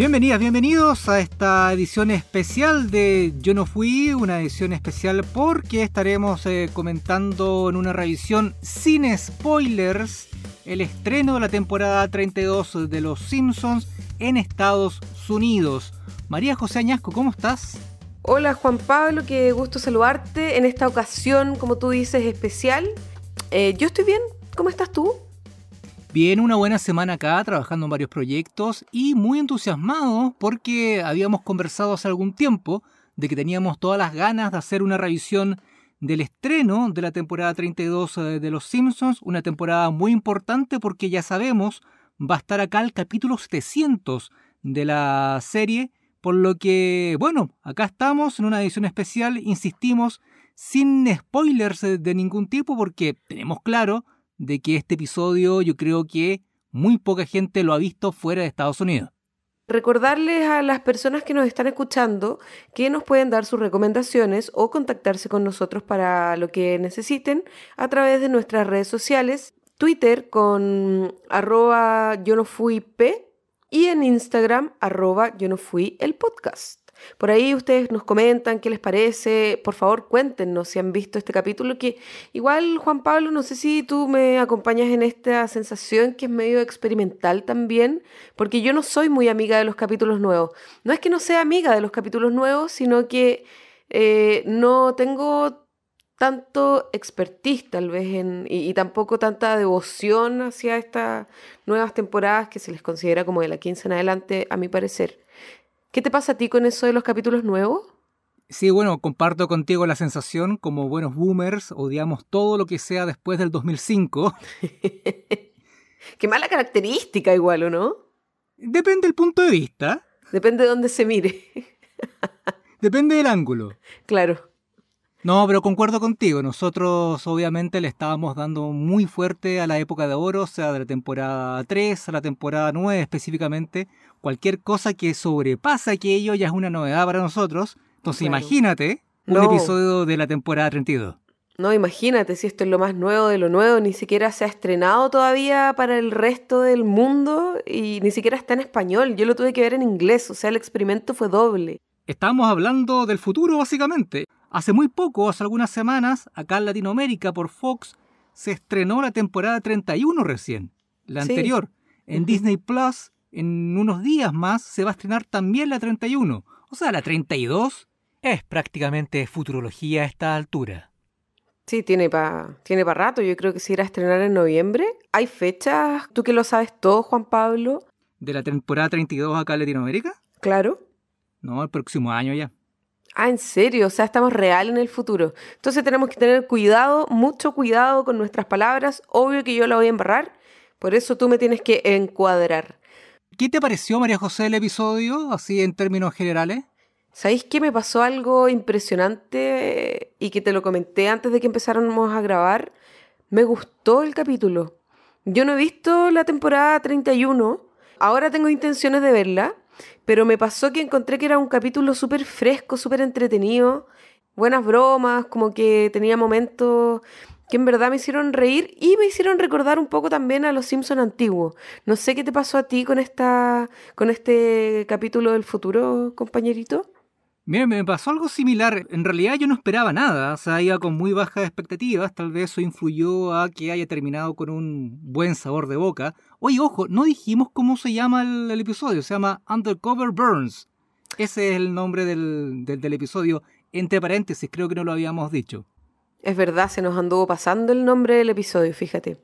Bienvenidas, bienvenidos a esta edición especial de Yo no fui, una edición especial porque estaremos eh, comentando en una revisión sin spoilers el estreno de la temporada 32 de Los Simpsons en Estados Unidos. María José Añasco, ¿cómo estás? Hola Juan Pablo, qué gusto saludarte en esta ocasión, como tú dices, especial. Eh, yo estoy bien, ¿cómo estás tú? Bien, una buena semana acá trabajando en varios proyectos y muy entusiasmado porque habíamos conversado hace algún tiempo de que teníamos todas las ganas de hacer una revisión del estreno de la temporada 32 eh, de Los Simpsons, una temporada muy importante porque ya sabemos va a estar acá el capítulo 700 de la serie, por lo que, bueno, acá estamos en una edición especial, insistimos, sin spoilers de ningún tipo porque tenemos claro de que este episodio yo creo que muy poca gente lo ha visto fuera de Estados Unidos. Recordarles a las personas que nos están escuchando que nos pueden dar sus recomendaciones o contactarse con nosotros para lo que necesiten a través de nuestras redes sociales, Twitter con arroba yo no fui p y en Instagram arroba yo no fui el podcast. Por ahí ustedes nos comentan qué les parece. Por favor, cuéntenos si han visto este capítulo. Que igual, Juan Pablo, no sé si tú me acompañas en esta sensación que es medio experimental también, porque yo no soy muy amiga de los capítulos nuevos. No es que no sea amiga de los capítulos nuevos, sino que eh, no tengo tanto expertise tal vez en, y, y, tampoco tanta devoción hacia estas nuevas temporadas que se les considera como de la 15 en adelante, a mi parecer. ¿Qué te pasa a ti con eso de los capítulos nuevos? Sí, bueno, comparto contigo la sensación, como buenos boomers, odiamos todo lo que sea después del 2005. Qué mala característica igual, ¿o no? Depende del punto de vista. Depende de dónde se mire. Depende del ángulo. Claro. No, pero concuerdo contigo. Nosotros obviamente le estábamos dando muy fuerte a la época de oro, o sea, de la temporada 3 a la temporada 9 específicamente. Cualquier cosa que sobrepasa aquello ya es una novedad para nosotros. Entonces imagínate un episodio de la temporada 32. No, imagínate si esto es lo más nuevo de lo nuevo, ni siquiera se ha estrenado todavía para el resto del mundo y ni siquiera está en español. Yo lo tuve que ver en inglés, o sea, el experimento fue doble. Estamos hablando del futuro, básicamente. Hace muy poco, hace algunas semanas, acá en Latinoamérica por Fox, se estrenó la temporada 31 recién, la anterior. En Disney Plus, en unos días más, se va a estrenar también la 31. O sea, la 32 es prácticamente futurología a esta altura. Sí, tiene para tiene pa rato. Yo creo que se irá a estrenar en noviembre. ¿Hay fechas? ¿Tú que lo sabes todo, Juan Pablo? ¿De la temporada 32 acá en Latinoamérica? Claro. No, el próximo año ya. Ah, ¿en serio? O sea, estamos real en el futuro. Entonces tenemos que tener cuidado, mucho cuidado con nuestras palabras. Obvio que yo la voy a embarrar, por eso tú me tienes que encuadrar. ¿Qué te pareció, María José, el episodio, así en términos generales? ¿Sabéis que me pasó algo impresionante y que te lo comenté antes de que empezáramos a grabar? Me gustó el capítulo. Yo no he visto la temporada 31, ahora tengo intenciones de verla, pero me pasó que encontré que era un capítulo súper fresco, súper entretenido, buenas bromas, como que tenía momentos que en verdad me hicieron reír y me hicieron recordar un poco también a los Simpson antiguos. No sé qué te pasó a ti con esta con este capítulo del futuro, compañerito. Mira, me pasó algo similar. En realidad yo no esperaba nada, o sea, iba con muy bajas expectativas, tal vez eso influyó a que haya terminado con un buen sabor de boca. Oye, ojo, no dijimos cómo se llama el, episodio, se llama Undercover Burns. Ese es el nombre del, del episodio, entre paréntesis, creo que no lo habíamos dicho. Es verdad, se nos anduvo pasando el nombre del episodio, fíjate.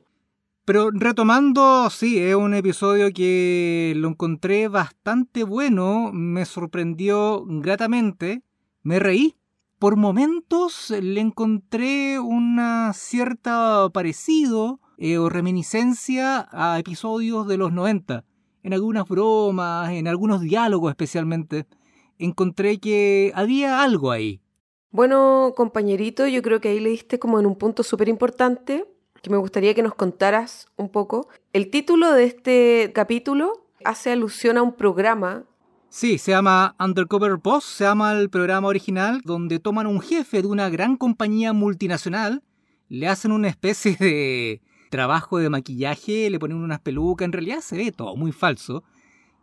Pero retomando, sí, es un episodio que lo encontré bastante bueno, me sorprendió gratamente, me reí. Por momentos le encontré una cierta parecido eh, o reminiscencia a episodios de los 90. En algunas bromas, en algunos diálogos especialmente, encontré que había algo ahí. Bueno, compañerito, yo creo que ahí le diste como en un punto súper importante que me gustaría que nos contaras un poco. El título de este capítulo hace alusión a un programa. Sí, se llama Undercover Boss, se llama el programa original, donde toman un jefe de una gran compañía multinacional, le hacen una especie de trabajo de maquillaje, le ponen unas pelucas, en realidad se ve todo muy falso,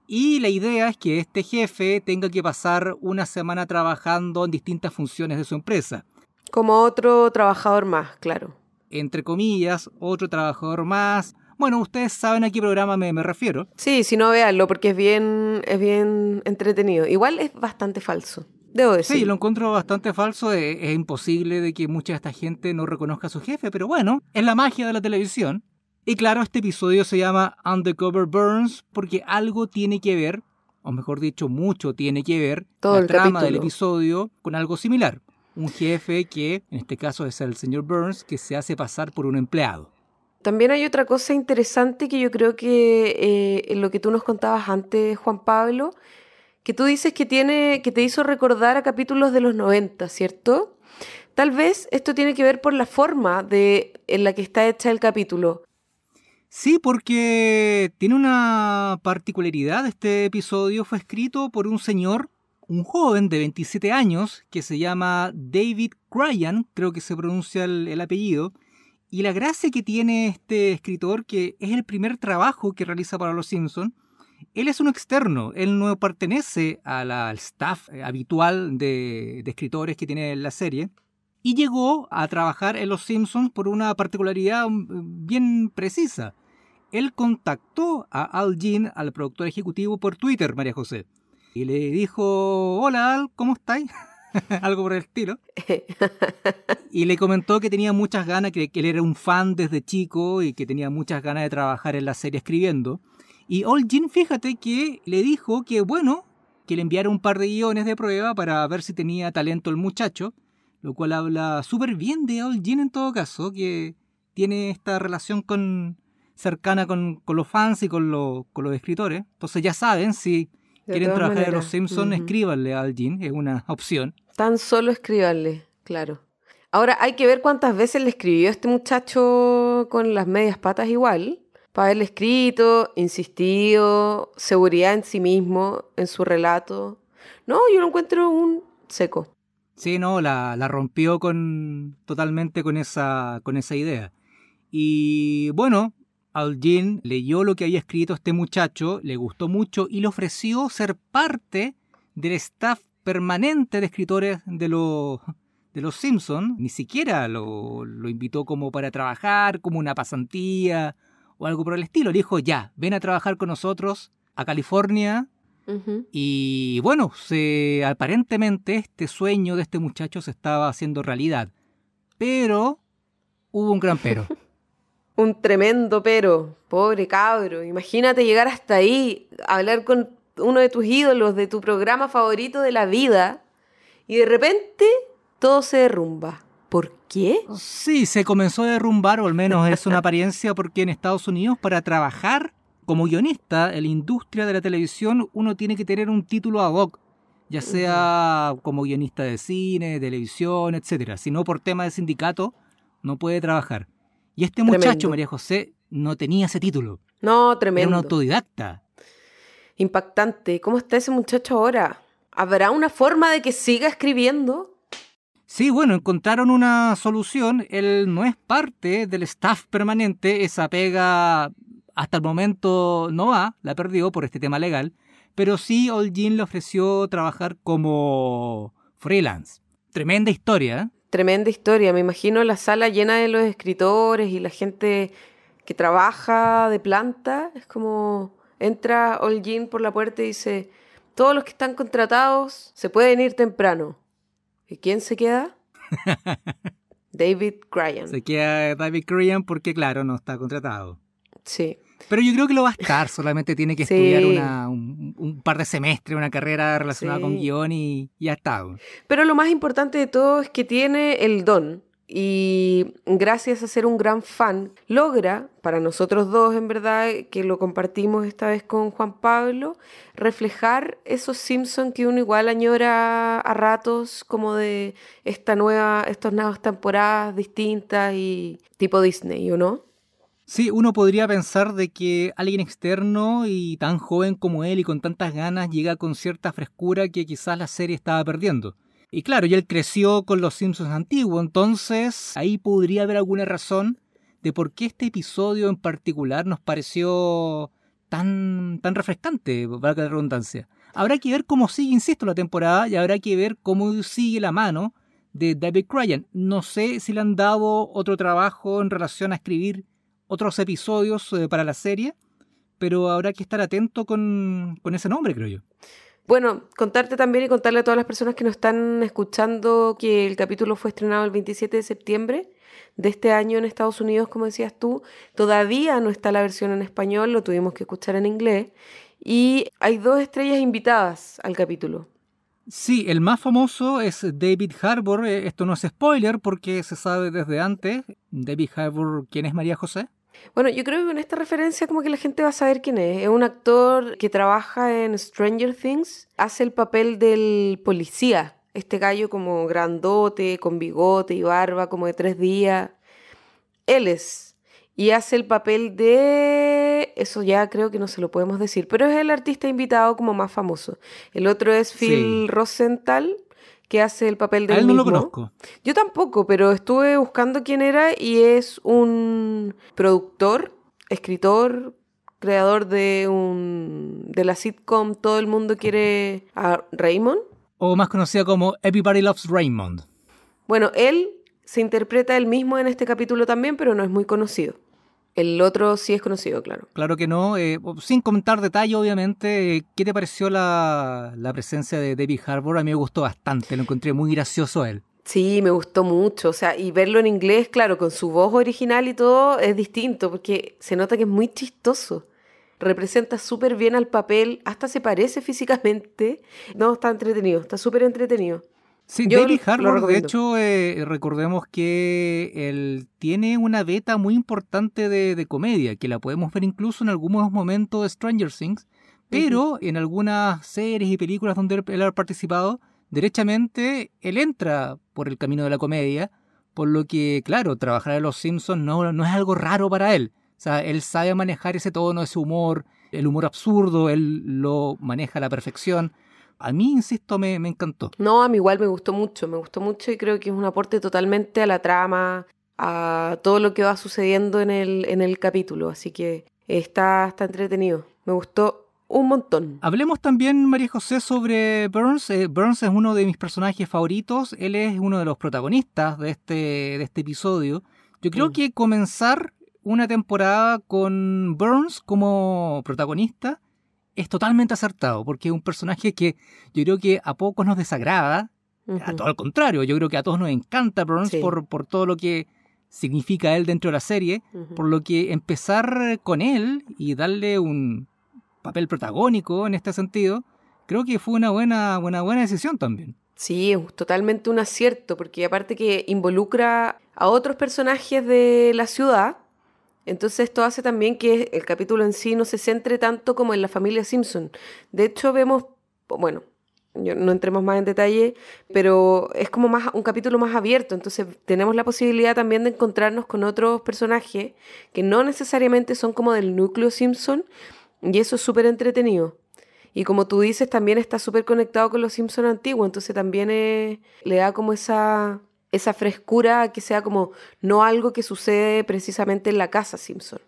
Y la idea es que este jefe tenga que pasar una semana trabajando en distintas funciones de su empresa. Como otro trabajador más, claro. Entre comillas, otro trabajador más. Bueno, ustedes saben a qué programa me, me refiero. Sí, si no, véanlo, porque es bien, es bien entretenido. Igual es bastante falso. Debo decir. Sí, lo encuentro bastante falso. Es, es imposible de que mucha de esta gente no reconozca a su jefe, pero bueno, es la magia de la televisión. Y claro, este episodio se llama Undercover Burns porque algo tiene que ver, o mejor dicho, mucho tiene que ver, Todo la el trama del episodio con algo similar. Un jefe que, en este caso es el señor Burns, que se hace pasar por un empleado. También hay otra cosa interesante que yo creo que eh, en lo que tú nos contabas antes, Juan Pablo, que tú dices que tiene, que te hizo recordar a capítulos de los 90, ¿cierto? Tal vez esto tiene que ver por la forma de, en la que está hecha el capítulo. Sí, porque tiene una particularidad. Este episodio fue escrito por un señor, un joven de 27 años, que se llama David Ryan, creo que se pronuncia el, el apellido. Y la gracia que tiene este escritor, que es el primer trabajo que realiza para Los Simpson, él es un externo, él no pertenece a la- al staff habitual de, de escritores que tiene la serie. Y llegó a trabajar en Los Simpsons por una particularidad mm, bien precisa él contactó a Al Jean, al productor ejecutivo, por Twitter, María José. Y le dijo, hola Al, ¿cómo estáis? Algo por el estilo. Y le comentó que tenía muchas ganas, que, que él era un fan desde chico y que tenía muchas ganas de trabajar en la serie escribiendo. Y Al Jean, fíjate que le dijo que, bueno, que le enviara un par de guiones de prueba para ver si tenía talento el muchacho, lo cual habla súper bien de Al Jean en todo caso, que tiene esta relación con cercana con, con los fans y con, lo- con los escritores. Entonces ya saben, si De quieren trabajar en maneras. Los Simpsons, Ujú. escríbanle a Al Jean, es una opción. Tan solo escribirle, claro. Ahora hay que ver cuántas veces le escribió este muchacho con las medias patas igual. Para haberle escrito, insistido, seguridad en sí mismo, en su relato. No, yo lo encuentro un seco. Sí, no, la, la rompió con totalmente con esa, con esa idea. Y bueno, Al Jean leyó lo que había escrito este muchacho, le gustó mucho y le ofreció ser parte del staff permanente de escritores de, los de los Simpsons. Ni siquiera lo, lo invitó como para trabajar, como una pasantía o algo por el estilo. Le dijo, ya, ven a trabajar con nosotros a California y bueno, se, aparentemente este sueño de este muchacho se estaba haciendo realidad. Pero hubo un gran pero. Un tremendo pero, pobre cabro. Imagínate llegar hasta ahí, hablar con uno de tus ídolos, de tu programa favorito de la vida, y de repente todo se derrumba. ¿Por qué? Sí, se comenzó a derrumbar, o al menos es una apariencia, porque en Estados Unidos para trabajar como guionista en la industria de la televisión uno tiene que tener un título ad hoc, ya sea como guionista de cine, televisión, etcétera. Si no por tema de sindicato, no puede trabajar. Y este muchacho, Tremendo. María José, no tenía ese título. No, Era un tremendo. autodidacta. Impactante. ¿Cómo está ese muchacho ahora? ¿Habrá una forma de que siga escribiendo? Sí, bueno, encontraron una solución. Él no es parte del staff permanente. Esa pega hasta el momento no va, la perdió por este tema legal. Pero sí, Olgin le ofreció trabajar como freelance. Tremenda historia. Tremenda historia. Me imagino la sala llena de los escritores y la gente que trabaja de planta. Es como entra Olgin por la puerta y dice, todos los que están contratados se pueden ir temprano. ¿Y quién se queda? David Ryan. Se queda David Korean porque, claro, no está contratado. Sí. Pero yo creo que lo va a estar, solamente tiene que Sí. estudiar una- un, un par de semestres, una carrera relacionada con Sí. guion y ya está. Pero lo más importante de todo es que tiene el don y gracias a ser un gran fan, logra, para nosotros dos en verdad, que lo compartimos esta vez con Juan Pablo, reflejar esos Simpsons que uno igual añora a ratos, como de esta nueva, estas nuevas temporadas distintas y tipo Disney, ¿o no? Sí, uno podría pensar de que alguien externo y tan joven como él y con tantas ganas llega con cierta frescura que quizás la serie estaba perdiendo. Y claro, y él creció con los Simpsons antiguos, entonces ahí podría haber alguna razón de por qué este episodio en particular nos pareció tan, tan refrescante, valga la redundancia. Habrá que ver cómo sigue, insisto, la temporada y habrá que ver cómo sigue la mano de David Cryan. No sé si le han dado otro trabajo en relación a escribir otros episodios eh, para la serie, pero habrá que estar atento con, con ese nombre, creo yo. Bueno, contarte también y contarle a todas las personas que nos están escuchando que el capítulo fue estrenado el 27 de septiembre de este año en Estados Unidos, como decías tú. Todavía no está la versión en español, lo tuvimos que escuchar en inglés. Y hay dos estrellas invitadas al capítulo. Sí, el más famoso es David Harbour. Eh, esto no es spoiler porque se sabe desde antes. David Harbour, ¿quién es María José? Bueno, yo creo que con esta referencia como que la gente va a saber quién es. Es un actor que trabaja en Stranger Things, hace el papel del policía, este gallo como grandote, con bigote y barba, como de tres días. Él es. Y hace el papel de... Eso ya creo que no se lo podemos decir, pero es el artista invitado como más famoso. El otro es Phil Rosenthal, que hace el papel de... él no lo conozco. Yo tampoco, pero estuve buscando quién era y es un productor, escritor, creador de un de la sitcom Todo el mundo quiere a Raymond. O más conocida como Everybody Loves Raymond. Bueno, él se interpreta él mismo en este capítulo también, pero no es muy conocido. El otro sí es conocido, claro. Claro que no. Eh, sin comentar detalle, obviamente, ¿qué te pareció la, presencia de David Harbour? A mí me gustó bastante, lo encontré muy gracioso a él. Sí, me gustó mucho. O sea, y verlo en inglés, claro, con su voz original y todo, es distinto, porque se nota que es muy chistoso. Representa súper bien al papel, hasta se parece físicamente. No, está entretenido, está súper entretenido. Sí, David Harbour, de hecho, eh, recordemos que él tiene una beta muy importante de, comedia, que la podemos ver incluso en algunos momentos de Stranger Things, pero en algunas series y películas donde él ha participado, derechamente él entra por el camino de la comedia, por lo que, claro, trabajar en Los Simpsons no, no es algo raro para él. O sea, él sabe manejar ese tono, ese humor, el humor absurdo, él lo maneja a la perfección a mí, insisto, me, encantó. No, a mí igual me gustó mucho, me gustó mucho y creo que es un aporte totalmente a la trama, a todo lo que va sucediendo en el, en el capítulo, así que está, está entretenido. Me gustó un montón. Hablemos también, María José, sobre Burns. Eh, Burns es uno de mis personajes favoritos. Él es uno de los protagonistas de este, de este episodio. Yo creo mm. que comenzar una temporada con Burns como protagonista es totalmente acertado, porque es un personaje que yo creo que a pocos nos desagrada, a todo al contrario, yo creo que a todos nos encanta Burns por, por todo lo que significa él dentro de la serie, por lo que empezar con él y darle un papel protagónico en este sentido, creo que fue una buena, buena, buena decisión también. Sí, es totalmente un acierto, porque aparte que involucra a otros personajes de la ciudad, entonces esto hace también que el capítulo en sí no se centre tanto como en la familia Simpson. De hecho vemos, bueno, no entremos más en detalle, pero es como más un capítulo más abierto, entonces tenemos la posibilidad también de encontrarnos con otros personajes que no necesariamente son como del núcleo Simpson y eso es súper entretenido. Y como tú dices, también está súper conectado con los Simpson antiguos, entonces también le da como esa esa frescura que sea como no algo que sucede precisamente en la casa Simpson.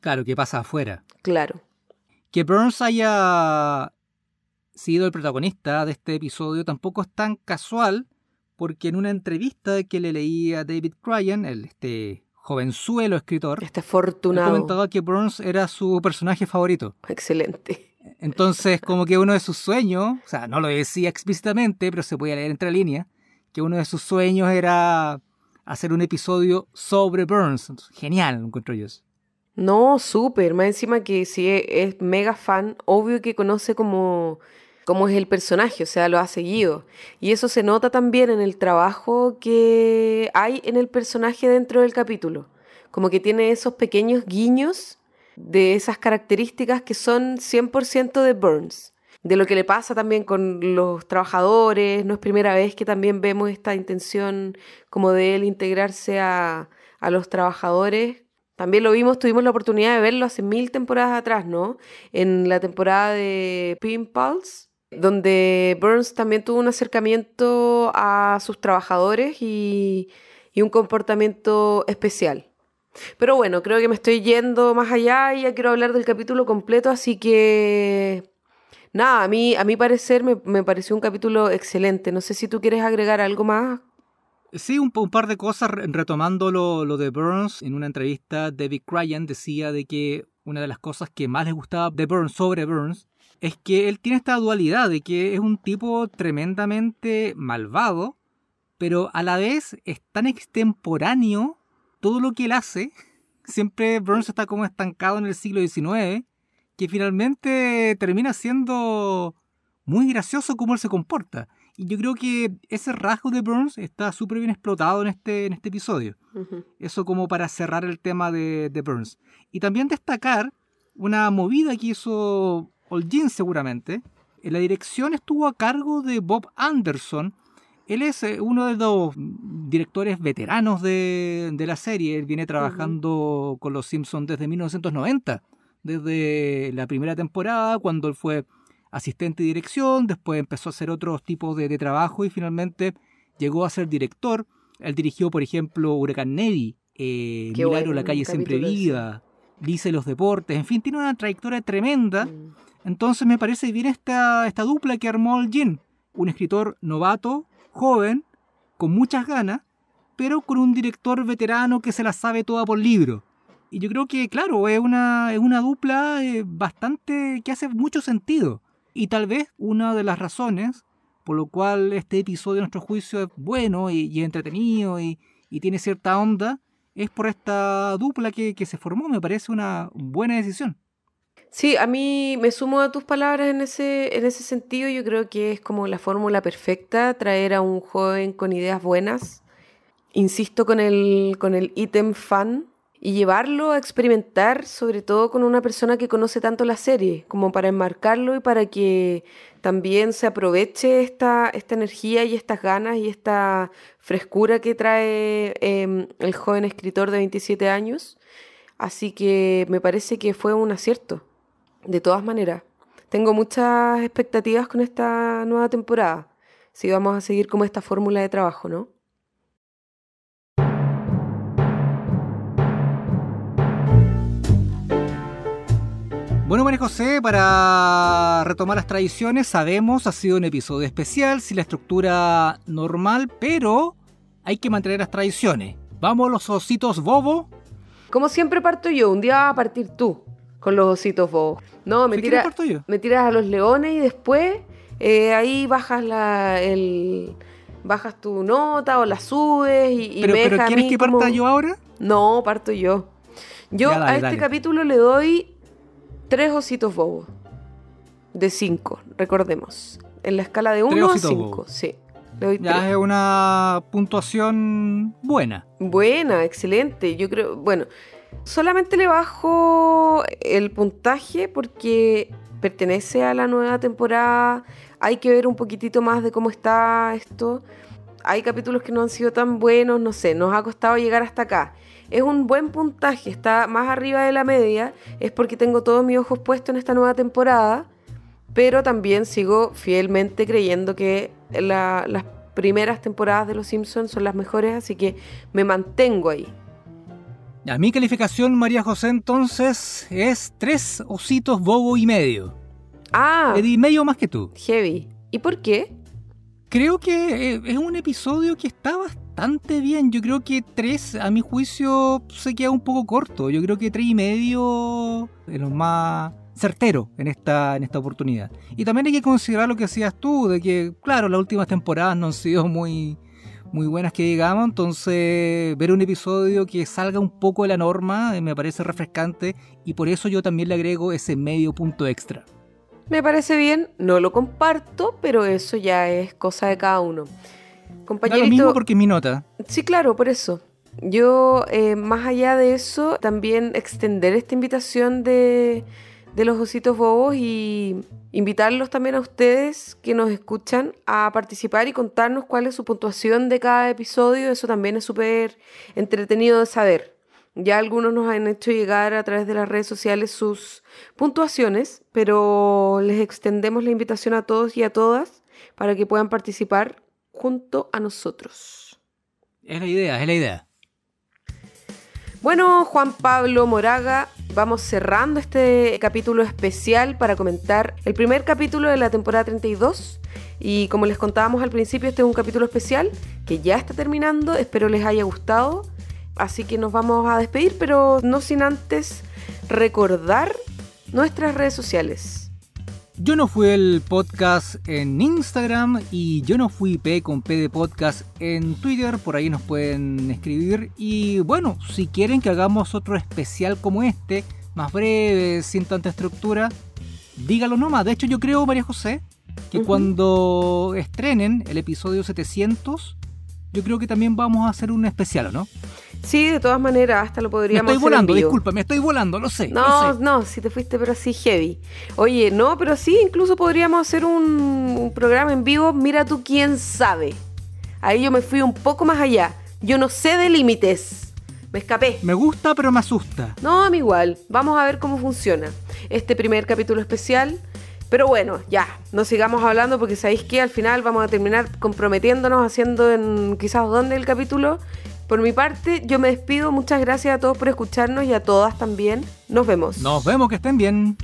Claro, que pasa afuera. Claro. Que Burns haya sido el protagonista de este episodio tampoco es tan casual, porque en una entrevista que le leí a David Cryan, el, este jovenzuelo escritor, este afortunado, comentaba que Burns era su personaje favorito. Excelente. Entonces, como que uno de sus sueños, o sea, no lo decía explícitamente, pero se podía leer entre líneas, que uno de sus sueños era hacer un episodio sobre Burns. Genial, encuentro yo. No, súper. Más encima que si es, mega fan, obvio que conoce cómo, cómo es el personaje, o sea, lo ha seguido. Y eso se nota también en el trabajo que hay en el personaje dentro del capítulo. Como que tiene esos pequeños guiños de esas características que son 100% de Burns de lo que le pasa también con los trabajadores. No es primera vez que también vemos esta intención como de él integrarse a, a los trabajadores. También lo vimos, tuvimos la oportunidad de verlo hace mil temporadas atrás, ¿no? En la temporada de Pimples, donde Burns también tuvo un acercamiento a sus trabajadores y, y un comportamiento especial. Pero bueno, creo que me estoy yendo más allá y ya quiero hablar del capítulo completo, así que nada, a mí, a mi parecer me, me pareció un capítulo excelente. No sé si tú quieres agregar algo más. Sí, un, par de cosas retomando lo, lo, de Burns. En una entrevista, David Cryan decía de que una de las cosas que más le gustaba de Burns sobre Burns es que él tiene esta dualidad de que es un tipo tremendamente malvado, pero a la vez es tan extemporáneo todo lo que él hace. Siempre Burns está como estancado en el siglo XIX, que finalmente termina siendo muy gracioso cómo él se comporta. Y yo creo que ese rasgo de Burns está súper bien explotado en este, en este episodio. Eso como para cerrar el tema de, de Burns. Y también destacar una movida que hizo Holguín seguramente. En la dirección estuvo a cargo de Bob Anderson. Él es eh, uno de los directores veteranos de, de la serie. Él viene trabajando con los Simpsons desde 1990. Desde la primera temporada, cuando él fue asistente de dirección, después empezó a hacer otros tipos de, de trabajo y finalmente llegó a ser director. Él dirigió, por ejemplo, Huracán Navy, eh, Milagro, bueno, La calle siempre viva, Dice los deportes, en fin, tiene una trayectoria tremenda. Mm. Entonces me parece bien esta, esta dupla que armó el Jin. Un escritor novato, joven, con muchas ganas, pero con un director veterano que se la sabe toda por libro. Y yo creo que, claro, es una, es una dupla eh, bastante que hace mucho sentido. Y tal vez una de las razones por lo cual este episodio, a nuestro juicio, es bueno y, entretenido y, y, tiene cierta onda, es por esta dupla que, que se formó. Me parece una buena decisión. Sí, a mí me sumo a tus palabras en ese, en ese sentido. Yo creo que es como la fórmula perfecta, traer a un joven con ideas buenas, insisto, con el, con el ítem fan, y llevarlo a experimentar, sobre todo con una persona que conoce tanto la serie, como para enmarcarlo y para que también se aproveche esta, esta energía y estas ganas y esta frescura que trae eh, el joven escritor de 27 años. Así que me parece que fue un acierto, de todas maneras. Tengo muchas expectativas con esta nueva temporada, si vamos a seguir como esta fórmula de trabajo, ¿no? Bueno, María José, para retomar las tradiciones, sabemos, ha sido un episodio especial, sin la estructura normal, pero hay que mantener las tradiciones. Vamos los ositos bobo. Como siempre parto yo, un día vas a partir tú con los ositos bobo. No, me, tira, me tiras a los leones y después eh, ahí bajas la, el, bajas tu nota o la subes y, y pero, me pero ¿quieres que parta como... yo ahora? No, parto yo. Yo dale, a este dale. capítulo le doy tres ositos bobos. De cinco, recordemos. En la escala de 1 a 5, sí. Le doy ya tres. es una puntuación buena. Buena, excelente. Yo creo, bueno, solamente le bajo el puntaje porque pertenece a la nueva temporada. Hay que ver un poquitito más de cómo está esto. Hay capítulos que no han sido tan buenos, no sé, nos ha costado llegar hasta acá es un buen puntaje, está más arriba de la media, es porque tengo todos mis ojos puestos en esta nueva temporada, pero también sigo fielmente creyendo que la, las primeras temporadas de Los Simpsons son las mejores, así que me mantengo ahí. A mi calificación, María José, entonces es tres ositos bobo y medio. Ah. Di medio más que tú. Heavy. ¿Y por qué? Creo que es un episodio que está bastante bien. Yo creo que 3, a mi juicio, se queda un poco corto. Yo creo que 3 y medio es lo más certero en esta, en esta oportunidad. Y también hay que considerar lo que decías tú, de que, claro, las últimas temporadas no han sido muy, muy buenas que digamos, entonces ver un episodio que salga un poco de la norma me parece refrescante y por eso yo también le agrego ese medio punto extra. Me parece bien, no lo comparto, pero eso ya es cosa de cada uno. Compañerito, da lo mismo porque mi nota. Sí, claro, por eso. Yo, eh, más allá de eso, también extender esta invitación de, de los ositos bobos y invitarlos también a ustedes que nos escuchan a participar y contarnos cuál es su puntuación de cada episodio. Eso también es súper entretenido de saber. Ya algunos nos han hecho llegar a través de las redes sociales sus puntuaciones, pero les extendemos la invitación a todos y a todas para que puedan participar junto a nosotros. Es la idea, es la idea. Bueno, Juan Pablo Moraga, vamos cerrando este capítulo especial para comentar el primer capítulo de la temporada 32. Y como les contábamos al principio, este es un capítulo especial que ya está terminando. Espero les haya gustado. Así que nos vamos a despedir, pero no sin antes recordar nuestras redes sociales. Yo no fui el podcast en Instagram y yo no fui P con P de podcast en Twitter, por ahí nos pueden escribir. Y bueno, si quieren que hagamos otro especial como este, más breve, sin tanta estructura, dígalo nomás. De hecho, yo creo, María José, que cuando estrenen el episodio 700, yo creo que también vamos a hacer un especial, ¿o no? Sí, de todas maneras, hasta lo podríamos Me estoy hacer volando, en vivo. disculpa, me estoy volando, lo sé. No, lo sé. no, si te fuiste pero así heavy. Oye, no, pero sí, incluso podríamos hacer un, un programa en vivo. Mira tú quién sabe. Ahí yo me fui un poco más allá. Yo no sé de límites. Me escapé. Me gusta, pero me asusta. No, a mí igual. Vamos a ver cómo funciona este primer capítulo especial. Pero bueno, ya, no sigamos hablando porque sabéis que al final vamos a terminar comprometiéndonos haciendo en quizás dónde el capítulo. Por mi parte, yo me despido. Muchas gracias a todos por escucharnos y a todas también. Nos vemos. Nos vemos, que estén bien.